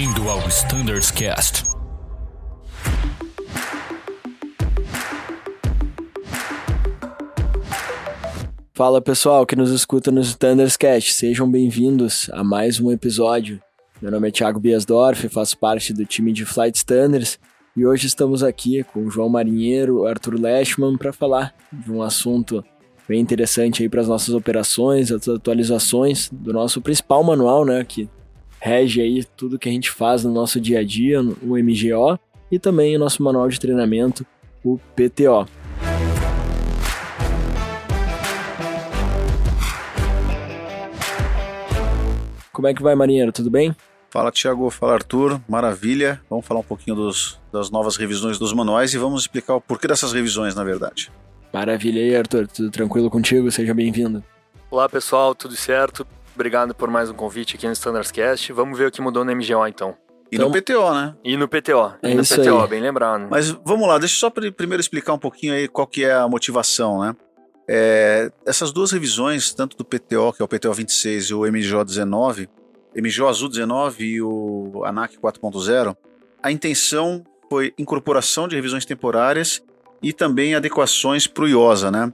Bem-vindo ao Standards Cast. Fala pessoal que nos escuta no Standards Cast, sejam bem-vindos a mais um episódio. Meu nome é Thiago Biasdorf, faço parte do time de Flight Standards e hoje estamos aqui com o João Marinheiro, Arthur Leschman para falar de um assunto bem interessante aí para as nossas operações, as atualizações do nosso principal manual, né, que rege aí tudo que a gente faz no nosso dia a dia, o MGO, e também o nosso manual de treinamento, o PTO. Como é que vai, Marinheiro? Tudo bem? Fala, Thiago. Fala, Arthur. Maravilha. Vamos falar um pouquinho dos, das novas revisões dos manuais e vamos explicar o porquê dessas revisões, na verdade. Maravilha. E aí, Arthur? Tudo tranquilo contigo? Seja bem-vindo. Olá, pessoal. Tudo certo? Obrigado por mais um convite aqui no Standards Cast. Vamos ver o que mudou no MGO, então. E Então- no PTO, né? E no PTO. É e no isso PTO, aí. bem lembrado. Mas vamos lá, deixa eu só pri- primeiro explicar um pouquinho aí qual que é a motivação, né? É, essas duas revisões, tanto do PTO, que é o PTO 26 e o MGO 19, MGO Azul 19 e o ANAC 4.0, a intenção foi incorporação de revisões temporárias e também adequações para o IOSA, né?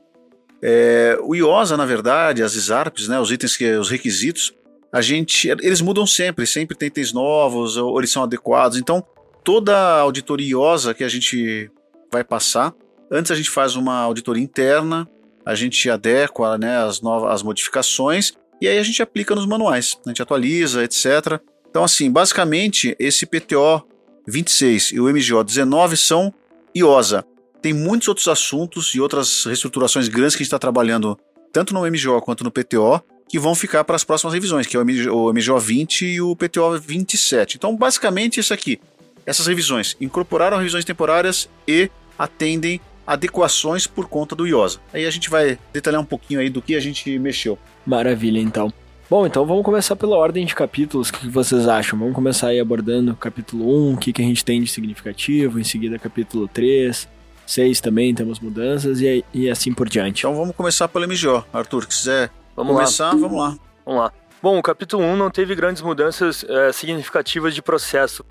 É, o IOSA, na verdade, as ISARPs, né, os itens que os requisitos, a gente, eles mudam sempre, sempre tem itens novos ou eles são adequados. Então, toda auditoria IOSA que a gente vai passar, antes a gente faz uma auditoria interna, a gente adequa né, as novas as modificações e aí a gente aplica nos manuais, a gente atualiza, etc. Então, assim, basicamente, esse PTO 26 e o MGO 19 são IOSA. Tem muitos outros assuntos e outras reestruturações grandes que a gente está trabalhando, tanto no MGO quanto no PTO, que vão ficar para as próximas revisões, que é o MGO, o MGO 20 e o PTO 27. Então, basicamente, isso aqui. Essas revisões incorporaram revisões temporárias e atendem adequações por conta do IOSA. Aí a gente vai detalhar um pouquinho aí do que a gente mexeu. Maravilha, então. Bom, então vamos começar pela ordem de capítulos. O que vocês acham? Vamos começar aí abordando capítulo 1, o que, que a gente tem de significativo, em seguida capítulo 3, 6 também temos mudanças e, e assim por diante. Então vamos começar pelo MGO. Arthur, se quiser Vamos lá. começar, vamos lá. Vamos lá. Bom, o capítulo 1 não teve grandes mudanças eh, significativas de processo.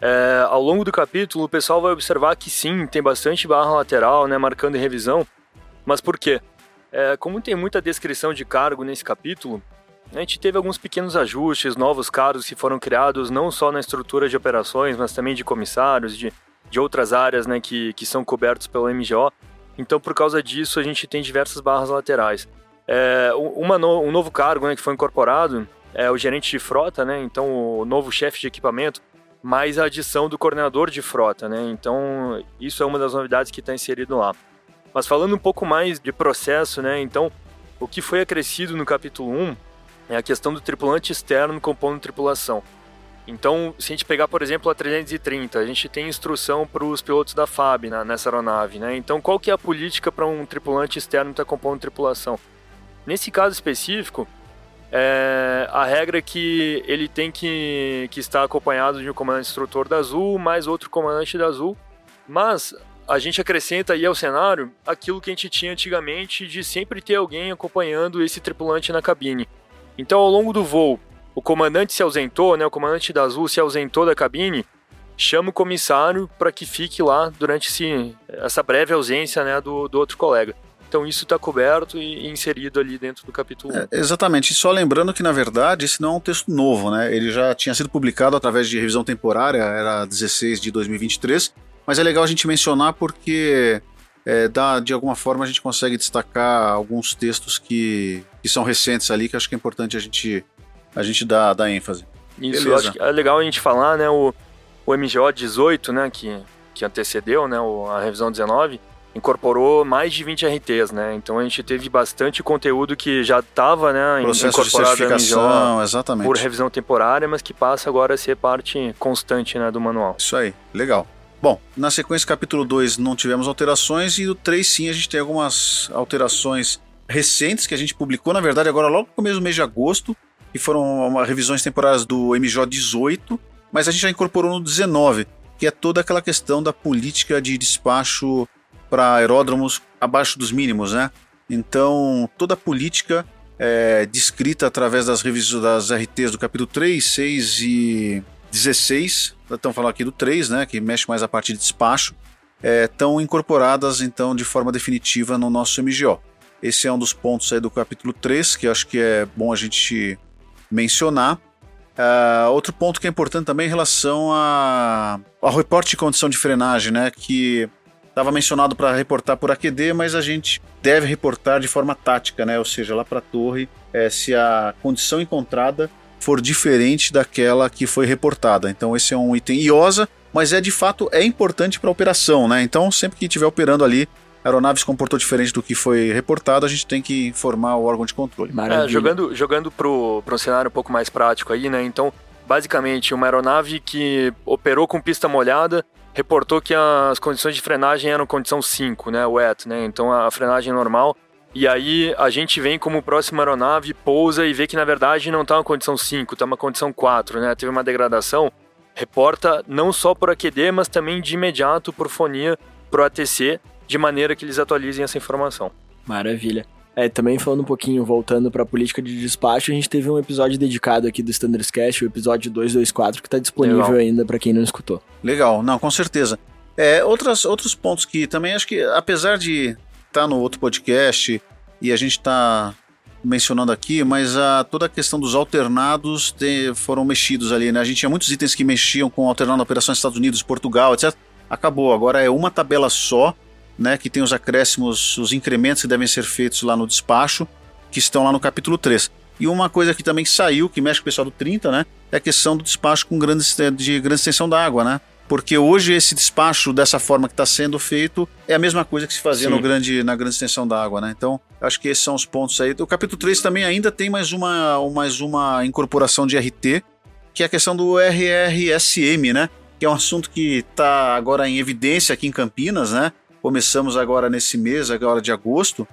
Eh, ao longo do capítulo, o pessoal vai observar que sim, tem bastante barra lateral, né, marcando em revisão. Mas por quê? Eh, como tem muita descrição de cargo nesse capítulo, a gente teve alguns pequenos ajustes, novos cargos que foram criados não só na estrutura de operações, mas também de comissários, de, de outras áreas né, que, que são cobertos pelo MGO. Então, por causa disso, a gente tem diversas barras laterais. É, uma no- um novo cargo né, que foi incorporado é o gerente de frota, né? Então, o novo chefe de equipamento, mais a adição do coordenador de frota, né? Então, isso é uma das novidades que está inserido lá. Mas falando um pouco mais de processo, né? Então, o que foi acrescido no capítulo 1 é a questão do tripulante externo compondo tripulação. Então, se a gente pegar, por exemplo, a 330, a gente tem instrução para os pilotos da FAB na- nessa aeronave, né? Então, qual que é a política para um tripulante externo estar compondo tripulação? Nesse caso específico, é, a regra é que ele tem que, que estar acompanhado de um comandante instrutor da Azul, mais outro comandante da Azul, mas a gente acrescenta aí ao cenário aquilo que a gente tinha antigamente de sempre ter alguém acompanhando esse tripulante na cabine. Então, ao longo do voo, o comandante se ausentou, né, o comandante da Azul se ausentou da cabine, chama o comissário para que fique lá durante esse, essa breve ausência né, do, do outro colega. Então isso está coberto e inserido ali dentro do capítulo 1. É, exatamente, e só lembrando que na verdade esse não é um texto novo, né? Ele já tinha sido publicado através de revisão temporária, era 16 de 2023, mas é legal a gente mencionar porque é, dá, de alguma forma a gente consegue destacar alguns textos que, que são recentes ali, que acho que é importante a gente, a gente dar, dar ênfase. Isso, eu beleza. acho que é legal a gente falar, né, o, o MGO 18, né, que, que antecedeu, né, o- a revisão 19, incorporou mais de 20 RTs, né, então a gente teve bastante conteúdo que já estava, né, Processo de incorporado MGO certificação, exatamente. por revisão temporária, mas que passa agora a ser parte constante, né, do manual. Isso aí, legal. Bom, na sequência, capítulo 2 não tivemos alterações e no 3 sim a gente tem algumas alterações recentes que a gente publicou, na verdade, agora logo no começo do mês de agosto, que foram uma, revisões temporárias do MJ 18, mas a gente já incorporou no 19, que é toda aquela questão da política de despacho para aeródromos abaixo dos mínimos, né? Então, toda a política é descrita através das revisões das RTs do capítulo 3, 6 e 16, estamos falando aqui do 3, né, que mexe mais a parte de despacho, estão é, incorporadas então de forma definitiva no nosso MGO. Esse é um dos pontos aí do capítulo 3, que acho que é bom a gente mencionar. Uh, outro ponto que é importante também em relação a, ao reporte de condição de frenagem, né, que estava mencionado para reportar por AQD, mas a gente deve reportar de forma tática, né, ou seja, lá para a torre, é, se a condição encontrada for diferente daquela que foi reportada. Então esse é um item IOSA, mas é de fato é importante para a operação, né? Então sempre que estiver operando ali, a aeronave se comportou diferente do que foi reportado, a gente tem que informar o órgão de controle. É, jogando jogando para um cenário um pouco mais prático aí, né? Então, basicamente, uma aeronave que operou com pista molhada, reportou que as condições de frenagem eram condição 5, né? Wet, né? Então a frenagem normal e aí a gente vem como próxima aeronave, pousa e vê que na verdade não está uma condição 5, está uma condição 4, né? Teve uma degradação. Reporta não só por AQD, mas também de imediato por fonia para o ATC, de maneira que eles atualizem essa informação. Maravilha. É, também falando um pouquinho, voltando para a política de despacho, a gente teve um episódio dedicado aqui do Standards Cast, o episódio 224, que está disponível Legal. ainda para quem não escutou. Legal, não, com certeza. É, outras, outros pontos que também acho que, apesar de tá no outro podcast e a gente está mencionando aqui, mas a, toda a questão dos alternados te, foram mexidos ali, né? A gente tinha muitos itens que mexiam com alternado operações Estados Unidos, Portugal, etc. Acabou, agora é uma tabela só, né? Que tem os acréscimos, os incrementos que devem ser feitos lá no despacho, que estão lá no capítulo 3. E uma coisa que também saiu, que mexe com o pessoal do 30, né? É a questão do despacho com grandes, de grande extensão da água, né? porque hoje esse despacho dessa forma que está sendo feito é a mesma coisa que se fazia no grande, na grande extensão da água, né? Então, acho que esses são os pontos aí. O capítulo 3 também ainda tem mais uma, mais uma incorporação de RT, que é a questão do RRSM, né? Que é um assunto que está agora em evidência aqui em Campinas, né? Começamos agora nesse mês, agora de agosto,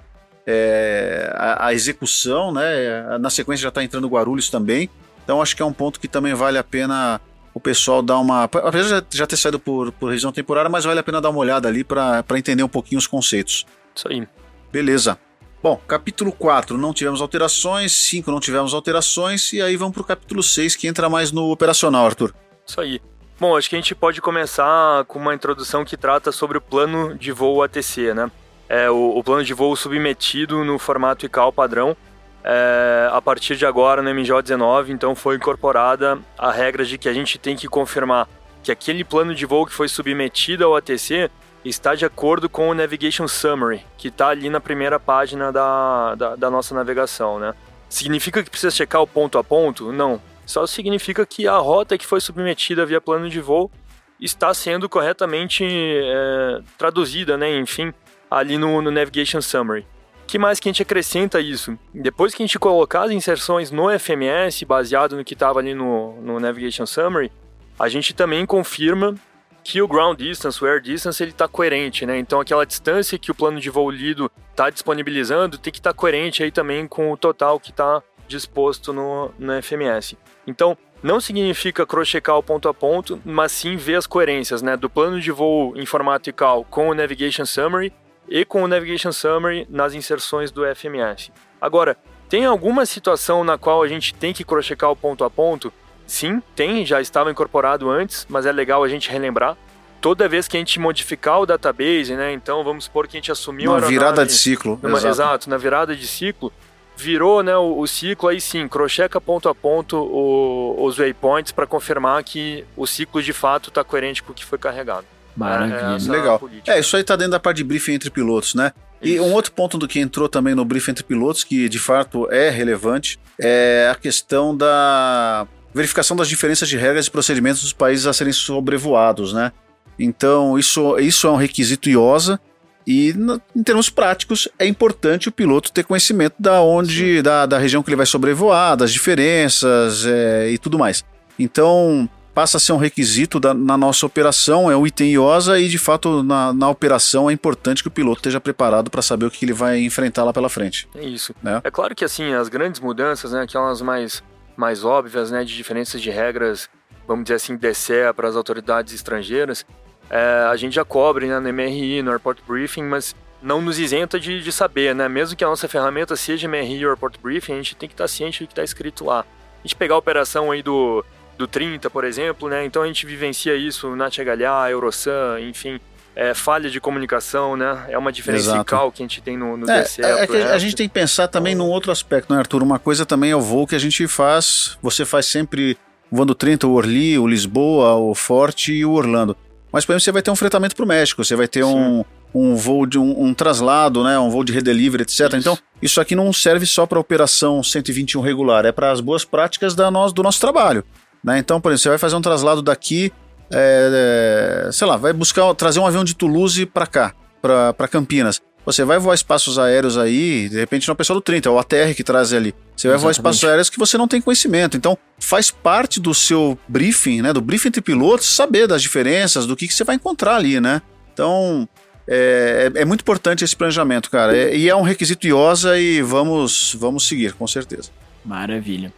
é, a, a, execução, né? Na sequência já está entrando Guarulhos também. Então acho que é um ponto que também vale a pena o pessoal dá uma. Apesar de já ter saído por, por região temporária, mas vale a pena dar uma olhada ali para entender um pouquinho os conceitos. Isso aí. Beleza. Bom, capítulo 4 não tivemos alterações, 5 não tivemos alterações, e aí vamos para o capítulo 6 que entra mais no operacional, Arthur. Isso aí. Bom, acho que a gente pode começar com uma introdução que trata sobre o plano de voo ATC, né? É o, o plano de voo submetido no formato ICAO padrão, é, a partir de agora no MJ 19, então foi incorporada a regra de que a gente tem que confirmar que aquele plano de voo que foi submetido ao ATC está de acordo com o Navigation Summary, que está ali na primeira página da, da, da, nossa navegação, né? Significa que precisa checar o ponto a ponto? Não. Só significa que a rota que foi submetida via plano de voo está sendo corretamente é, traduzida, né? Enfim, ali no, no Navigation Summary que mais que a gente acrescenta isso? Depois que a gente colocar as inserções no FMS, baseado no que estava ali no, no Navigation Summary, a gente também confirma que o ground distance, o air distance, ele está coerente, né? Então aquela distância que o plano de voo lido está disponibilizando tem que estar tá coerente aí também com o total que está disposto no, no FMS. Então não significa crochecar o ponto a ponto, mas sim ver as coerências, né? Do plano de voo em formato ICAO com o Navigation Summary e com o Navigation Summary nas inserções do FMS. Agora, tem alguma situação na qual a gente tem que crochecar o ponto a ponto? Sim, tem, já estava incorporado antes, mas é legal a gente relembrar. Toda vez que a gente modificar o database, né? Então vamos supor que a gente assumiu na virada de ciclo. Numa, exato. exato. na virada de ciclo, virou né, o, o, ciclo, aí sim, crocheca ponto a ponto o, os waypoints para confirmar que o ciclo de fato está coerente com o que foi carregado. Maravilha. É, Legal. Política. É, isso aí tá dentro da parte de briefing entre pilotos, né? Isso. E um outro ponto do que entrou também no briefing entre pilotos, que de fato é relevante, é a questão da verificação das diferenças de regras e procedimentos dos países a serem sobrevoados, né? Então, isso, isso é um requisito IOSA e, em termos práticos, é importante o piloto ter conhecimento da onde, da, da região que ele vai sobrevoar, das diferenças é, e tudo mais. Então, passa a ser um requisito da, na nossa operação, é um item IOSA e de fato na, na operação é importante que o piloto esteja preparado para saber o que ele vai enfrentar lá pela frente. É isso. Né? É claro que assim, as grandes mudanças, né, aquelas mais, mais óbvias, né, de diferenças de regras, vamos dizer assim, DCE para as autoridades estrangeiras, é, a gente já cobre né, no MRI, no Airport Briefing, mas não nos isenta de, de saber, né? Mesmo que a nossa ferramenta seja MRI ou Airport Briefing, a gente tem que estar ciente do que está escrito lá. A gente pegar a operação aí do do 30, por exemplo, né? Então a gente vivencia isso na THLA, Eurosun, enfim, é, falha de comunicação, né? É uma diferença Exato. que a gente tem no, no é, DCE. É, é a gente tem que pensar também num outro aspecto, né, Arthur? Uma coisa também é o voo que a gente faz, você faz sempre voando 30, o Orly, o Lisboa, o Forte e o Orlando. Mas, por exemplo, você vai ter um fretamento para o México, você vai ter um, um voo de um, um, traslado, né, um voo de redelivery, etc. Isso. Então, isso aqui não serve só para operação 121 regular, é para as boas práticas da nós, do nosso trabalho. Né? Então, por exemplo, você vai fazer um traslado daqui é, é, sei lá, vai buscar trazer um avião de Toulouse para cá, para Campinas. Você vai voar espaços aéreos aí, de repente não é o pessoal do 30, é o ATR que traz ali. Você vai Exatamente. voar espaços aéreos que você não tem conhecimento. Então, faz parte do seu briefing, né, do briefing entre pilotos, saber das diferenças, do que, que você vai encontrar ali, né? Então, é, é, é muito importante esse planejamento, cara. É, e é um requisito IOSA e vamos, vamos seguir, com certeza. Maravilha.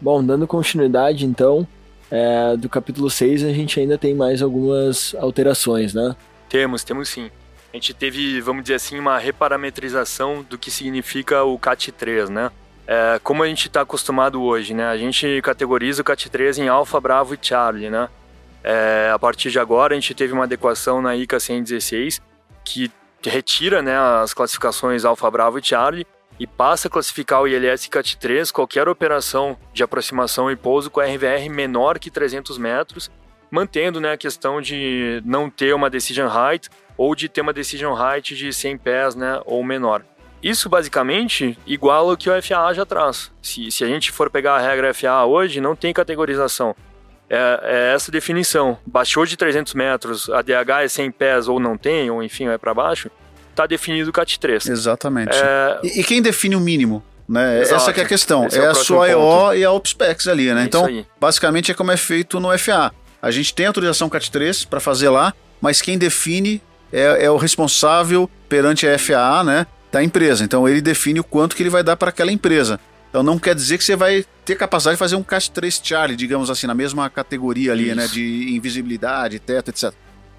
Bom, dando continuidade, então, é, do capítulo 6 a gente ainda tem mais algumas alterações, né? Temos, temos sim. A gente teve, vamos dizer assim, uma reparametrização do que significa o CAT3, né? É, como a gente está acostumado hoje, né? A gente categoriza o CAT3 em Alfa, Bravo e Charlie, né? É, a partir de agora, a gente teve uma adequação na ICA 116 que retira né, as classificações Alfa, Bravo e Charlie e passa a classificar o ILS CAT-3 qualquer operação de aproximação e pouso com RVR menor que 300 metros, mantendo né, a questão de não ter uma decision height ou de ter uma decision height de 100 pés né, ou menor. Isso basicamente iguala o que o FAA já traz. Se, se a gente for pegar a regra FAA hoje, não tem categorização. É, é, essa definição. Baixou de 300 metros, a DH é 100 pés ou não tem, ou enfim, é para baixo, está definido o CAT3. Exatamente. É... E, e, quem define o mínimo? Né? Essa é a questão. Esse é, é a sua EO e a OPSPEX ali, né? É então, basicamente é como é feito no FA. A gente tem autorização CAT3 para fazer lá, mas quem define é, é, o responsável perante a FAA, né? Da empresa. Então ele define o quanto que ele vai dar para aquela empresa. Então não quer dizer que você vai ter capacidade de fazer um CAT3 Charlie, digamos assim, na mesma categoria ali, né? isso. né? De invisibilidade, teto, etc.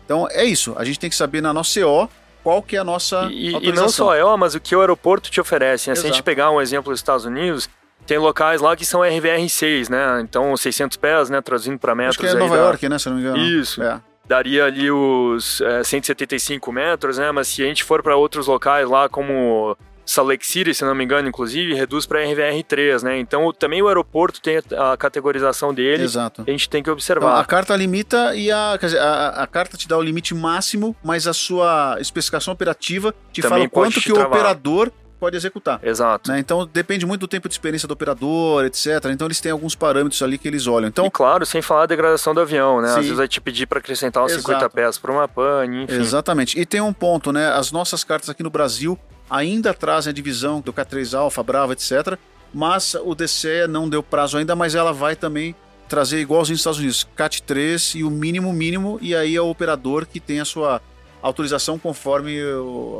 Então é isso. A gente tem que saber na nossa CO qual que é a nossa e, e não só ela, mas o que o aeroporto te oferece. Né? Se a gente pegar um exemplo dos Estados Unidos, tem locais lá que são RVR6, né? Então 600 pés, né? Traduzindo para metros. Acho que é Nova dá... York, né? Se não me engano. Isso. É. Daria ali os é, 175 metros, né? Mas se a gente for para outros locais lá, como Salt Lake City, se não me engano, inclusive, reduz para RVR3, né? Então também o aeroporto tem a categorização dele. Exato. A gente tem que observar. Então, a carta limita e a, dizer, a, a, carta te dá o limite máximo, mas a sua especificação operativa te também fala o quanto que travar. o operador pode executar. Exato. Né? Então depende muito do tempo de experiência do operador, etc. Então eles têm alguns parâmetros ali que eles olham. Então, e claro, sem falar a degradação do avião, né? Sim. Às vezes vai te pedir para acrescentar uns Exato. 50 pés para uma pane, enfim. Exatamente. E tem um ponto, né? As nossas cartas aqui no Brasil ainda trazem a divisão do K3 Alpha, Brava, etc. Mas o DCE não deu prazo ainda, mas ela vai também trazer igualzinho nos Estados Unidos, CAT3 e o mínimo mínimo, e aí é o operador que tem a sua autorização conforme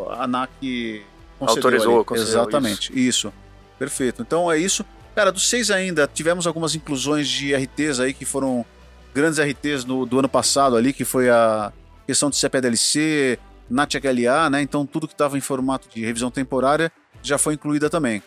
a ANAC autorizou. Exatamente, isso. isso. Perfeito. Então é isso. Cara, dos seis ainda, tivemos algumas inclusões de RTs aí que foram grandes RTs no, do ano passado ali, que foi a questão de CPDLC, NAT-HLA, né? Então tudo que estava em formato de revisão temporária já foi incluída também.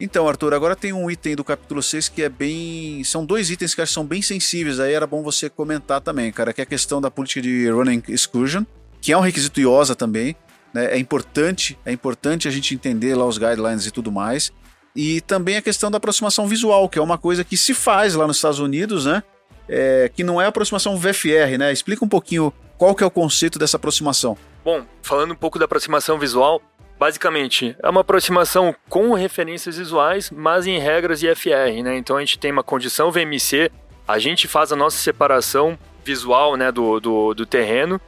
Então, Arthur, agora tem um item do capítulo 6 que é bem. São dois itens que acho que são bem sensíveis, aí era bom você comentar também, cara, que é a questão da política de running excursion, que é um requisito IOSA também. Né? É importante, é importante a gente entender lá os guidelines e tudo mais. E também a questão da aproximação visual, que é uma coisa que se faz lá nos Estados Unidos, né? É, que não é aproximação VFR, né? Explica um pouquinho qual que é o conceito dessa aproximação. Bom, falando um pouco da aproximação visual, basicamente é uma aproximação com referências visuais, mas em regras IFR, né? Então a gente tem uma condição VMC, a gente faz a nossa separação visual né, do, do, do terreno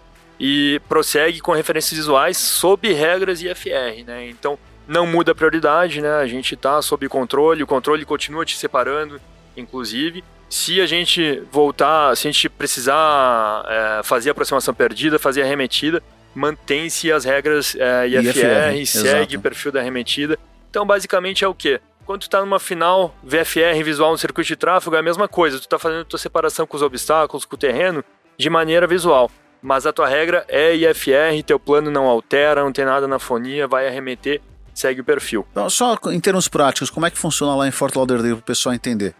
e prossegue com referências visuais sob regras IFR, né? Então não muda a prioridade, né? A gente está sob controle, o controle continua te separando, inclusive. Se a gente voltar, se a gente precisar é, fazer a aproximação perdida, fazer a remetida, mantém-se as regras é, IFR, IFR, segue o perfil da arremetida. Então, basicamente é o quê? Quando tu tá numa final VFR visual no circuito de tráfego, é a mesma coisa. Tu tá fazendo tua separação com os obstáculos, com o terreno, de maneira visual. Mas a tua regra é IFR, teu plano não altera, não tem nada na fonia, vai arremeter, segue o perfil. Então, só em termos práticos, como é que funciona lá em Fort Lauderdale para o pessoal entender?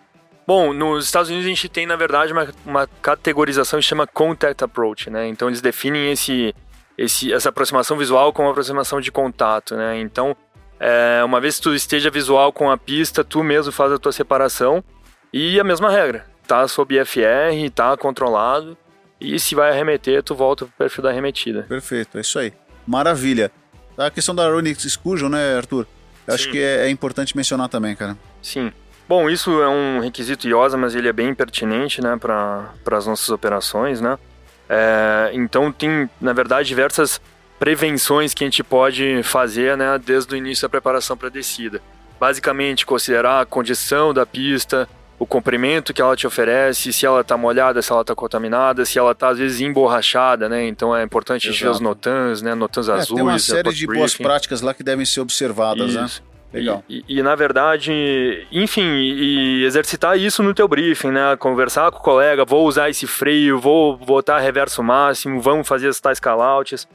Bom, nos Estados Unidos a gente tem, na verdade, uma, uma categorização que chama Contact Approach, né? Então eles definem esse, esse, essa aproximação visual como aproximação de contato, né? Então, é, uma vez que tu esteja visual com a pista, tu mesmo faz a tua separação e a mesma regra, tá sob FR, tá controlado e se vai arremeter, tu volta pro perfil da arremetida. Perfeito, é isso aí. Maravilha. A questão da Running Exclusion, né, Arthur? Eu acho que é, é importante mencionar também, cara. Sim. Bom, isso é um requisito IOSA, mas ele é bem pertinente né, para as nossas operações. Né? É, então, tem, na verdade, diversas prevenções que a gente pode fazer né, desde o início da preparação para a descida. Basicamente, considerar a condição da pista, o comprimento que ela te oferece, se ela está molhada, se ela está contaminada, se ela está às vezes emborrachada, né? Então é importante a gente ver os notans, né? Notans é, azuis. Tem uma série de boas práticas lá que devem ser observadas, né? Isso. né? Legal. E, e, e, na verdade, enfim, e exercitar isso no teu briefing, né? Conversar com o colega, vou usar esse freio, vou botar reverso máximo, vamos fazer as tais callouts,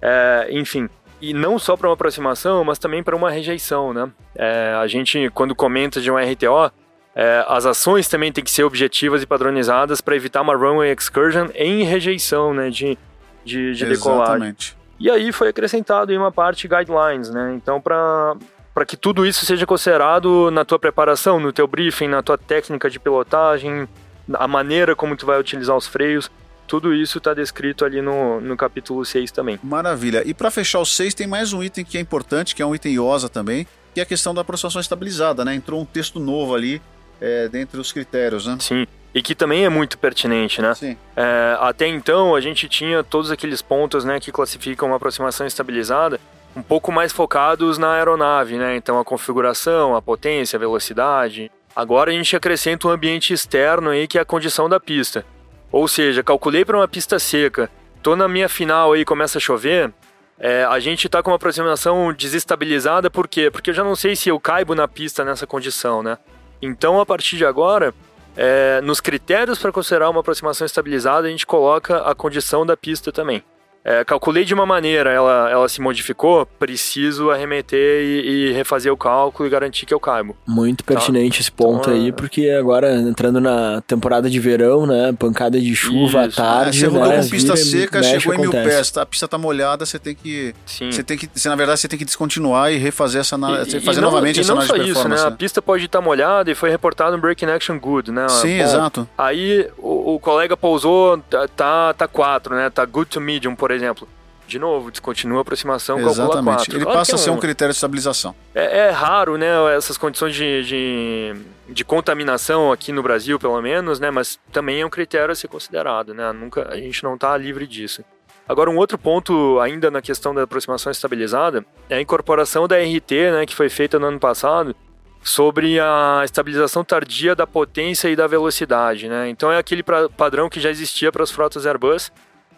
é, enfim. E não só para uma aproximação, mas também para uma rejeição, né? É, a gente, quando comenta de um RTO, é, as ações também têm que ser objetivas e padronizadas para evitar uma runway excursion em rejeição, né? De, de, de decolagem. E aí foi acrescentado em uma parte guidelines, né? Então, para para que tudo isso seja considerado na tua preparação, no teu briefing, na tua técnica de pilotagem, a maneira como tu vai utilizar os freios. Tudo isso está descrito ali no, no capítulo 6 também. Maravilha. E para fechar o 6, tem mais um item que é importante, que é um item IOSA também, que é a questão da aproximação estabilizada, né? Entrou um texto novo ali é, dentre os critérios, né? Sim. E que também é muito pertinente, né? Sim. É, até então, a gente tinha todos aqueles pontos né, que classificam uma aproximação estabilizada, um pouco mais focados na aeronave, né? Então a configuração, a potência, a velocidade. Agora a gente acrescenta um ambiente externo aí que é a condição da pista. Ou seja, calculei para uma pista seca, tô na minha final aí começa a chover, é, a gente está com uma aproximação desestabilizada, por quê? Porque eu já não sei se eu caibo na pista nessa condição, né? Então, a partir de agora, é, nos critérios para considerar uma aproximação estabilizada, a gente coloca a condição da pista também é, calculei de uma maneira, ela, ela se modificou, preciso arremeter e, e, refazer o cálculo e garantir que eu caibo. Muito pertinente tá? esse ponto então, aí, é... porque agora entrando na temporada de verão, né, pancada de chuva Isso. à tarde, é, você rodou né, com pista seca, chegou em mil pés, tá? a pista tá molhada, você tem que, Sim. você tem que, você, na verdade, você tem que descontinuar e refazer essa, e, fazer e novamente não, essa análise de performance. Isso, né? A pista pode estar molhada e foi reportado um breaking action good, né? Sim, Bom, exato. Aí o, o colega pousou, tá, tá 4, né? Tá good to medium, por exemplo de novo, descontinua a aproximação, Exatamente. calcula 4. Ele passa a ser um, um, critério de estabilização. É, é raro, né, essas condições de, de, de, contaminação aqui no Brasil, pelo menos, né, mas também é um critério a ser considerado, né, nunca, a gente não está livre disso. Agora, um outro ponto ainda na questão da aproximação estabilizada é a incorporação da RT, né, que foi feita no ano passado, sobre a estabilização tardia da potência e da velocidade, né? Então é aquele pra, padrão que já existia para as frotas Airbus,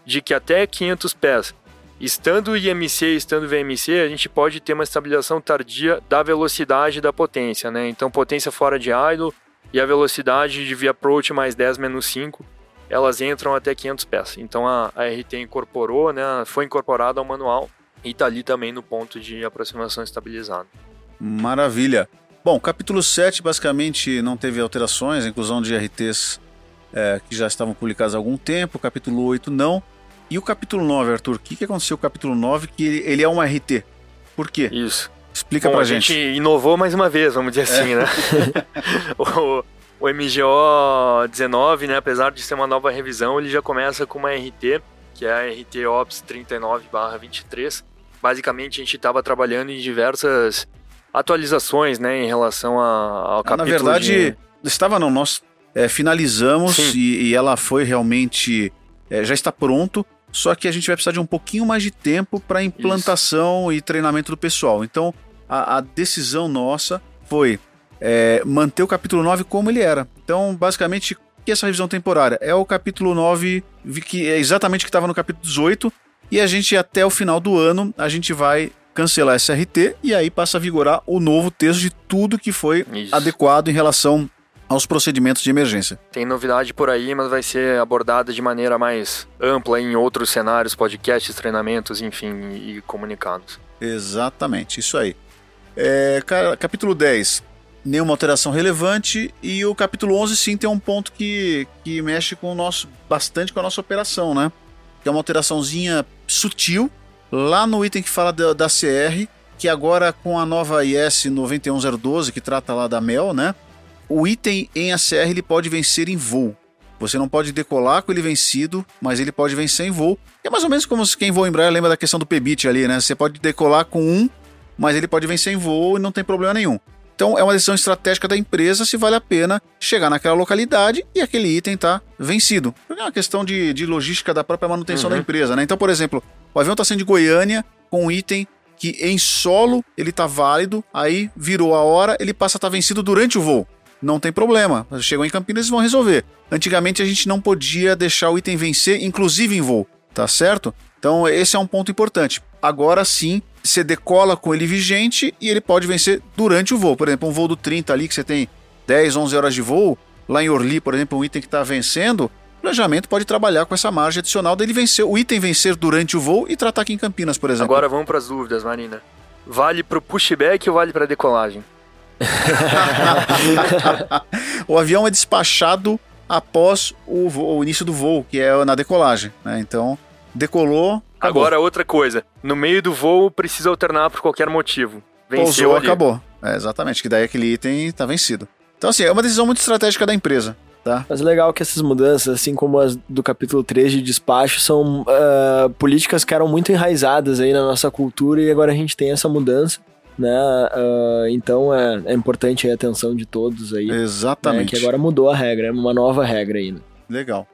de que até 500 pés Estando IMC e estando VMC, a gente pode ter uma estabilização tardia da velocidade da potência, né? Então, potência fora de idle e a velocidade de via approach mais 10 menos 5, elas entram até 500 pés. Então, a, a RT incorporou, né? Foi incorporada ao manual e está ali também no ponto de aproximação estabilizada. Maravilha. Bom, capítulo 7 basicamente não teve alterações, inclusão de RTs é, que já estavam publicados há algum tempo, capítulo 8 não. E o capítulo 9, Arthur? O que, que aconteceu no capítulo 9 que ele, ele é um RT? Por quê? Isso. Explica Bom, pra a gente. A gente inovou mais uma vez, vamos dizer assim, é. né? o, o MGO 19, né, apesar de ser uma nova revisão, ele já começa com uma RT, que é a RT Ops 39/23. Basicamente, a gente estava trabalhando em diversas atualizações, né, em relação a, ao ah, capítulo. Na verdade, de... estava não, nós é, finalizamos e, e, ela foi realmente é, já está pronto. Só que a gente vai precisar de um pouquinho mais de tempo para implantação Isso. e treinamento do pessoal. Então, a, a decisão nossa foi é, manter o capítulo 9 como ele era. Então, basicamente, que essa revisão temporária? É o capítulo 9, que é exatamente o que estava no capítulo 18, e a gente, até o final do ano, a gente vai cancelar essa RT e aí passa a vigorar o novo texto de tudo que foi Isso. adequado em relação aos procedimentos de emergência. Tem novidade por aí, mas vai ser abordada de maneira mais ampla em outros cenários, podcasts, treinamentos, enfim, e comunicados. Exatamente, isso aí. É, capítulo 10. nenhuma alteração relevante. E o capítulo 11 sim tem um ponto que, que mexe com o nosso bastante com a nossa operação, né? Que é uma alteraçãozinha sutil lá no item que fala da, da CR, que agora com a nova IS 91012 que trata lá da Mel, né? O item em ACR ele pode vencer em voo. Você não pode decolar com ele vencido, mas ele pode vencer em voo. É mais ou menos como quem voa em Embraer lembra da questão do PBIT ali, né? Você pode decolar com um, mas ele pode vencer em voo e não tem problema nenhum. Então é uma decisão estratégica da empresa se vale a pena chegar naquela localidade e aquele item tá vencido. Porque é uma questão de, de logística da própria manutenção uhum. da empresa, né? Então, por exemplo, o avião está saindo de Goiânia com um item que em solo ele tá válido, aí virou a hora, ele passa a estar tá vencido durante o voo. Não tem problema. Chegou em Campinas, eles vão resolver. Antigamente a gente não podia deixar o item vencer, inclusive em voo, tá certo? Então esse é um ponto importante. Agora sim, você decola com ele vigente e ele pode vencer durante o voo. Por exemplo, um voo do 30 ali que você tem 10, 11 horas de voo, lá em Orly, por exemplo, um item que está vencendo, o planejamento pode trabalhar com essa margem adicional dele vencer, o item vencer durante o voo e tratar aqui em Campinas, por exemplo. Agora vamos para as dúvidas, Marina. Vale para o pushback ou vale para decolagem? o avião é despachado após o, voo, o, início do voo, que é na decolagem. Né? Então, decolou. Acabou. Agora, outra coisa: no meio do voo precisa alternar por qualquer motivo. Venceu Pousou, ali. acabou. É, exatamente, que daí aquele item está vencido. Então, assim, é uma decisão muito estratégica da empresa. Tá. Mas é legal que essas mudanças, assim como as do capítulo 3 de despacho, são uh, políticas que eram muito enraizadas aí na nossa cultura e agora a gente tem essa mudança né? Uh, então é, é importante a atenção de todos aí. Né, Exatamente. Né? Que agora mudou a regra, é uma nova regra aí. Né? Legal.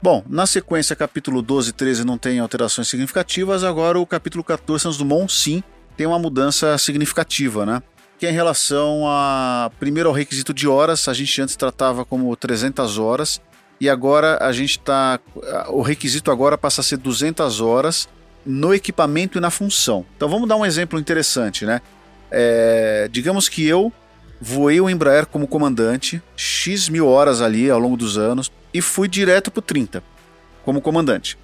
Bom, na sequência, capítulo 12 e 13 não tem alterações significativas, agora o capítulo 14, Santos Dumont, sim, tem uma mudança significativa, né? Que é em relação a, primeiro ao requisito de horas, a gente antes tratava como 300 horas, e agora a gente está, o requisito agora passa a ser 200 horas no equipamento e na função. Então vamos dar um exemplo interessante, né? É, digamos que eu voei o Embraer como comandante, X mil horas ali ao longo dos anos, e fui direto para o 30 como comandante.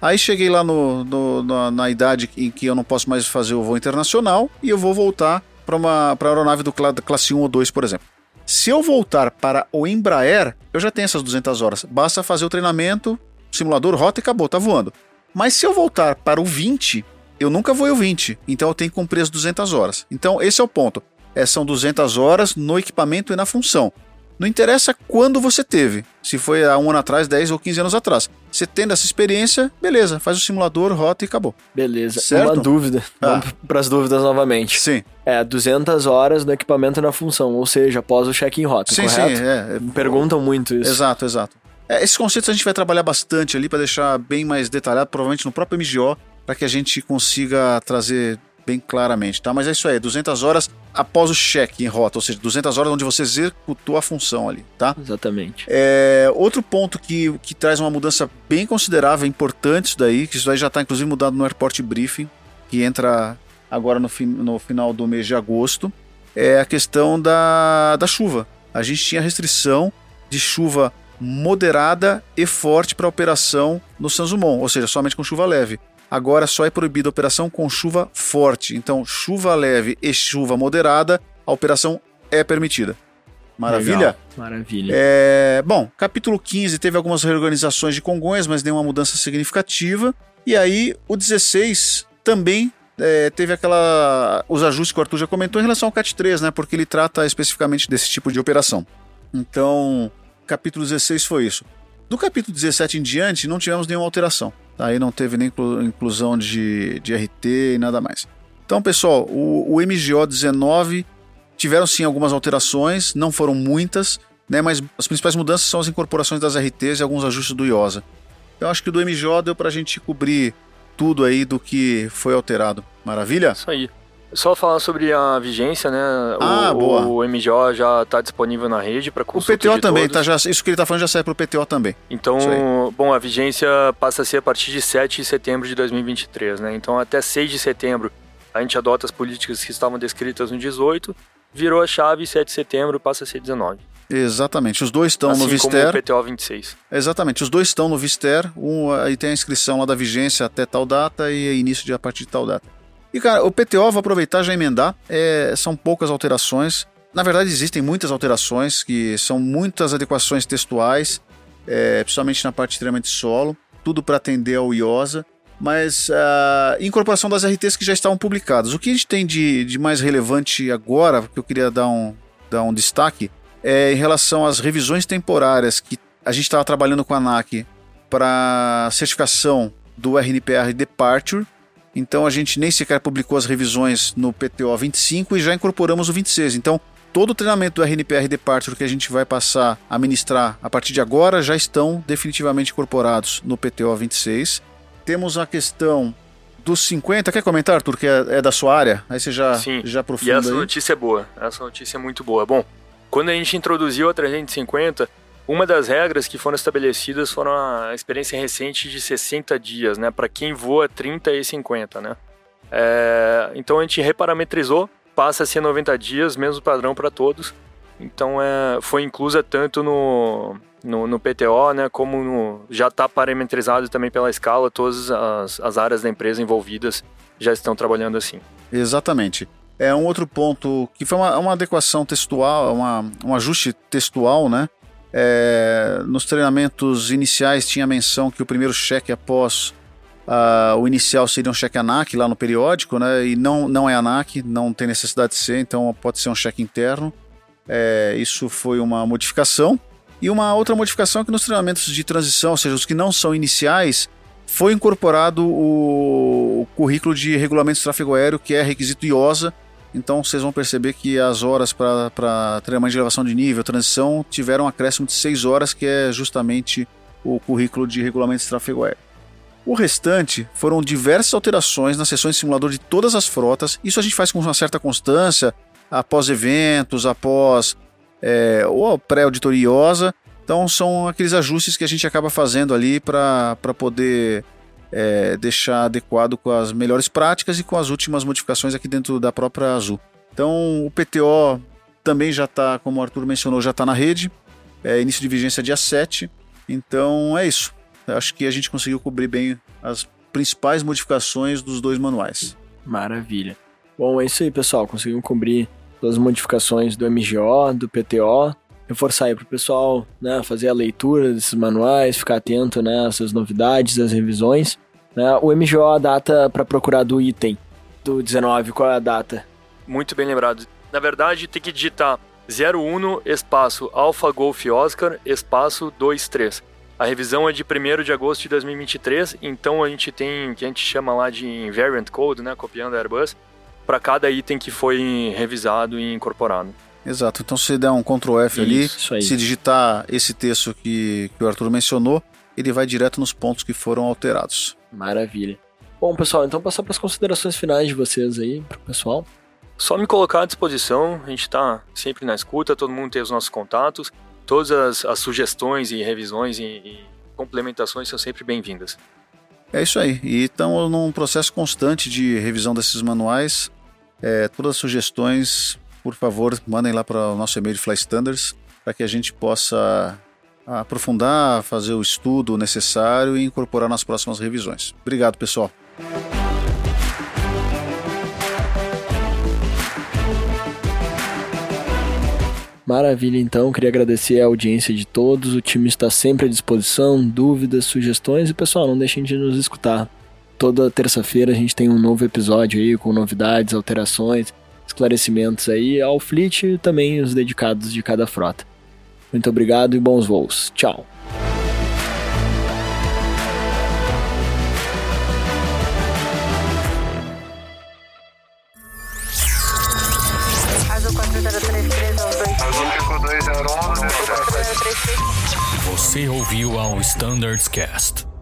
Aí cheguei lá no, no, na, na, idade em que eu não posso mais fazer o voo internacional e eu vou voltar para uma pra aeronave do cl classe 1 ou 2, por exemplo. Se eu voltar para o Embraer, eu já tenho essas 200 horas. Basta fazer o treinamento, simulador, rota e acabou, tá voando. Mas se eu voltar para o 20, eu nunca vou o 20, então eu tenho que cumprir as 200 horas. Então esse é o ponto. É, são 200 horas no equipamento e na função. Não interessa quando você teve, se foi há um ano atrás, 10 ou 15 anos atrás. Você tendo essa experiência, beleza, faz o simulador, rota e acabou. Beleza. Certo? Uma dúvida. Ah. Vamos para as dúvidas novamente. Sim. É, 200 horas no equipamento e na função, ou seja, após o check-in rota, sim, correto? Sim, é. Perguntam muito isso. Exato, exato. É, esses conceitos a gente vai trabalhar bastante ali para deixar bem mais detalhado, provavelmente no próprio MGO, para que a gente consiga trazer bem claramente, tá? Mas é isso aí, 200 horas após o check em rota, ou seja, 200 horas onde você executou a função ali, tá? Exatamente. É, outro ponto que, que traz uma mudança bem considerável, importante isso daí, que isso daí já está inclusive mudado no Airport Briefing, que entra agora no, fi, no final do mês de agosto, é a questão da, da chuva. A gente tinha restrição de chuva moderada e forte para operação no Sanzumon, ou seja, somente com chuva leve. Agora só é proibida a operação com chuva forte. Então, chuva leve e chuva moderada, a operação é permitida. Maravilha? Legal. Maravilha. É, bom, capítulo 15 teve algumas reorganizações de Congonhas, mas nenhuma mudança significativa. E aí, o 16 também é, teve aquela. os ajustes que o Arthur já comentou em relação ao CAT 3, né? Porque ele trata especificamente desse tipo de operação. Então, capítulo 16 foi isso. Do capítulo 17 em diante, não tivemos nenhuma alteração. Aí não teve nem inclusão de, de RT e nada mais. Então, pessoal, o, o MGO 19 tiveram sim algumas alterações, não foram muitas, né, mas as principais mudanças são as incorporações das RTs e alguns ajustes do IOSA. Então, acho que do MGO deu para a gente cobrir tudo aí do que foi alterado. Maravilha? Isso aí. Só falar sobre a vigência, né? Ah, o, boa. O MGO já está disponível na rede para consulta O PTO também, tá, já, isso que ele está falando já sai para o PTO também. Então, bom, a vigência passa a ser a partir de 7 de setembro de 2023, né? Então, até 6 de setembro, a gente adota as políticas que estavam descritas no 18, virou a chave e 7 de setembro passa a ser 19. Exatamente, os dois estão assim no Vister. Como o PTO 26. Exatamente, os dois estão no Vister, um aí tem a inscrição lá da vigência até tal data e início de a partir de tal data. E, cara, o PTO, vou aproveitar já emendar, é, são poucas alterações. na verdade, existem muitas alterações, que são muitas adequações textuais, é, principalmente na parte de treinamento de solo, tudo para atender ao IOSA, mas a uh, incorporação das RTs que já estavam publicadas. O que a gente tem de, de mais relevante agora, que eu queria dar um, dar um destaque, é em relação às revisões temporárias que a gente estava trabalhando com a ANAC para certificação do RNPR Departure. Então a gente nem sequer publicou as revisões no PTO 25 e já incorporamos o 26. Então todo o treinamento do RNPR Departure que a gente vai passar a ministrar a partir de agora já estão definitivamente incorporados no PTO 26. Temos a questão dos 50. Quer comentar, Arthur, que é, é da sua área? Aí você já, Sim. já aprofunda. E essa aí. notícia é boa. Essa notícia é muito boa. Bom, quando a gente introduziu a 350, uma das regras que foram estabelecidas foram a experiência recente de 60 dias, né? Para quem voa 30 e 50, né? É, então a gente reparametrizou passa a ser 90 dias, mesmo padrão para todos. Então é, foi inclusa tanto no, no, no PTO, né, como no, já está parametrizado também pela escala, todas as, as áreas da empresa envolvidas já estão trabalhando assim. Exatamente. É um outro ponto que foi uma, uma adequação textual, uma, um ajuste textual, né? É, nos treinamentos iniciais tinha menção que o primeiro cheque após Uh, o inicial seria um cheque ANAC lá no periódico, né? E não, não é ANAC, não tem necessidade de ser, então pode ser um cheque interno. É, isso foi uma modificação. E uma outra modificação é que nos treinamentos de transição, ou seja, os que não são iniciais, foi incorporado o, o currículo de regulamento de tráfego aéreo, que é requisito IOSA. Então vocês vão perceber que as horas para treinamento de elevação de nível, transição, tiveram um acréscimo de 6 horas, que é justamente o currículo de regulamento de tráfego aéreo. O restante foram diversas alterações nas sessões de simulador de todas as frotas. Isso a gente faz com uma certa constância, após eventos, após é, ou pré-auditoriosa. Então são aqueles ajustes que a gente acaba fazendo ali para poder é, deixar adequado com as melhores práticas e com as últimas modificações aqui dentro da própria Azul. Então o PTO também já está, como o Arthur mencionou, já está na rede. É, início de vigência dia 7. Então é isso acho que a gente conseguiu cobrir bem as principais modificações dos dois manuais. Maravilha. Bom, é isso aí, pessoal. Conseguimos cobrir todas as modificações do MGO, do PTO. Reforçar aí para o pessoal né, fazer a leitura desses manuais, ficar atento né, às novidades, às revisões. Né? O MGO, a data para procurar do item do 19, qual é a data? Muito bem lembrado. Na verdade, tem que digitar 01 espaço Alpha Golf Oscar espaço 23 a revisão é de 1 de agosto de 2023, então a gente tem o que a gente chama lá de invariant code, né, copiando a Airbus, para cada item que foi revisado e incorporado. Exato, então se der um Ctrl F ali, se digitar esse texto que, que o Arthur mencionou, ele vai direto nos pontos que foram alterados. Maravilha. Bom, pessoal, então passar para as considerações finais de vocês aí, para o pessoal. Só me colocar à disposição, a gente está sempre na escuta, todo mundo tem os nossos contatos todas as, as sugestões e revisões e, e complementações são sempre bem-vindas. É isso aí. E estamos num processo constante de revisão desses manuais. É, todas as sugestões, por favor, mandem lá para o nosso e-mail de Fly Standards para que a gente possa aprofundar, fazer o estudo necessário e incorporar nas próximas revisões. Obrigado, pessoal. Maravilha, então. Queria agradecer a audiência de todos. O time está sempre à disposição. Dúvidas, sugestões. E pessoal, não deixem de nos escutar. Toda terça-feira a gente tem um novo episódio aí com novidades, alterações, esclarecimentos aí ao fleet e também os dedicados de cada frota. Muito obrigado e bons voos. Tchau. Você ouviu ao Standards Cast.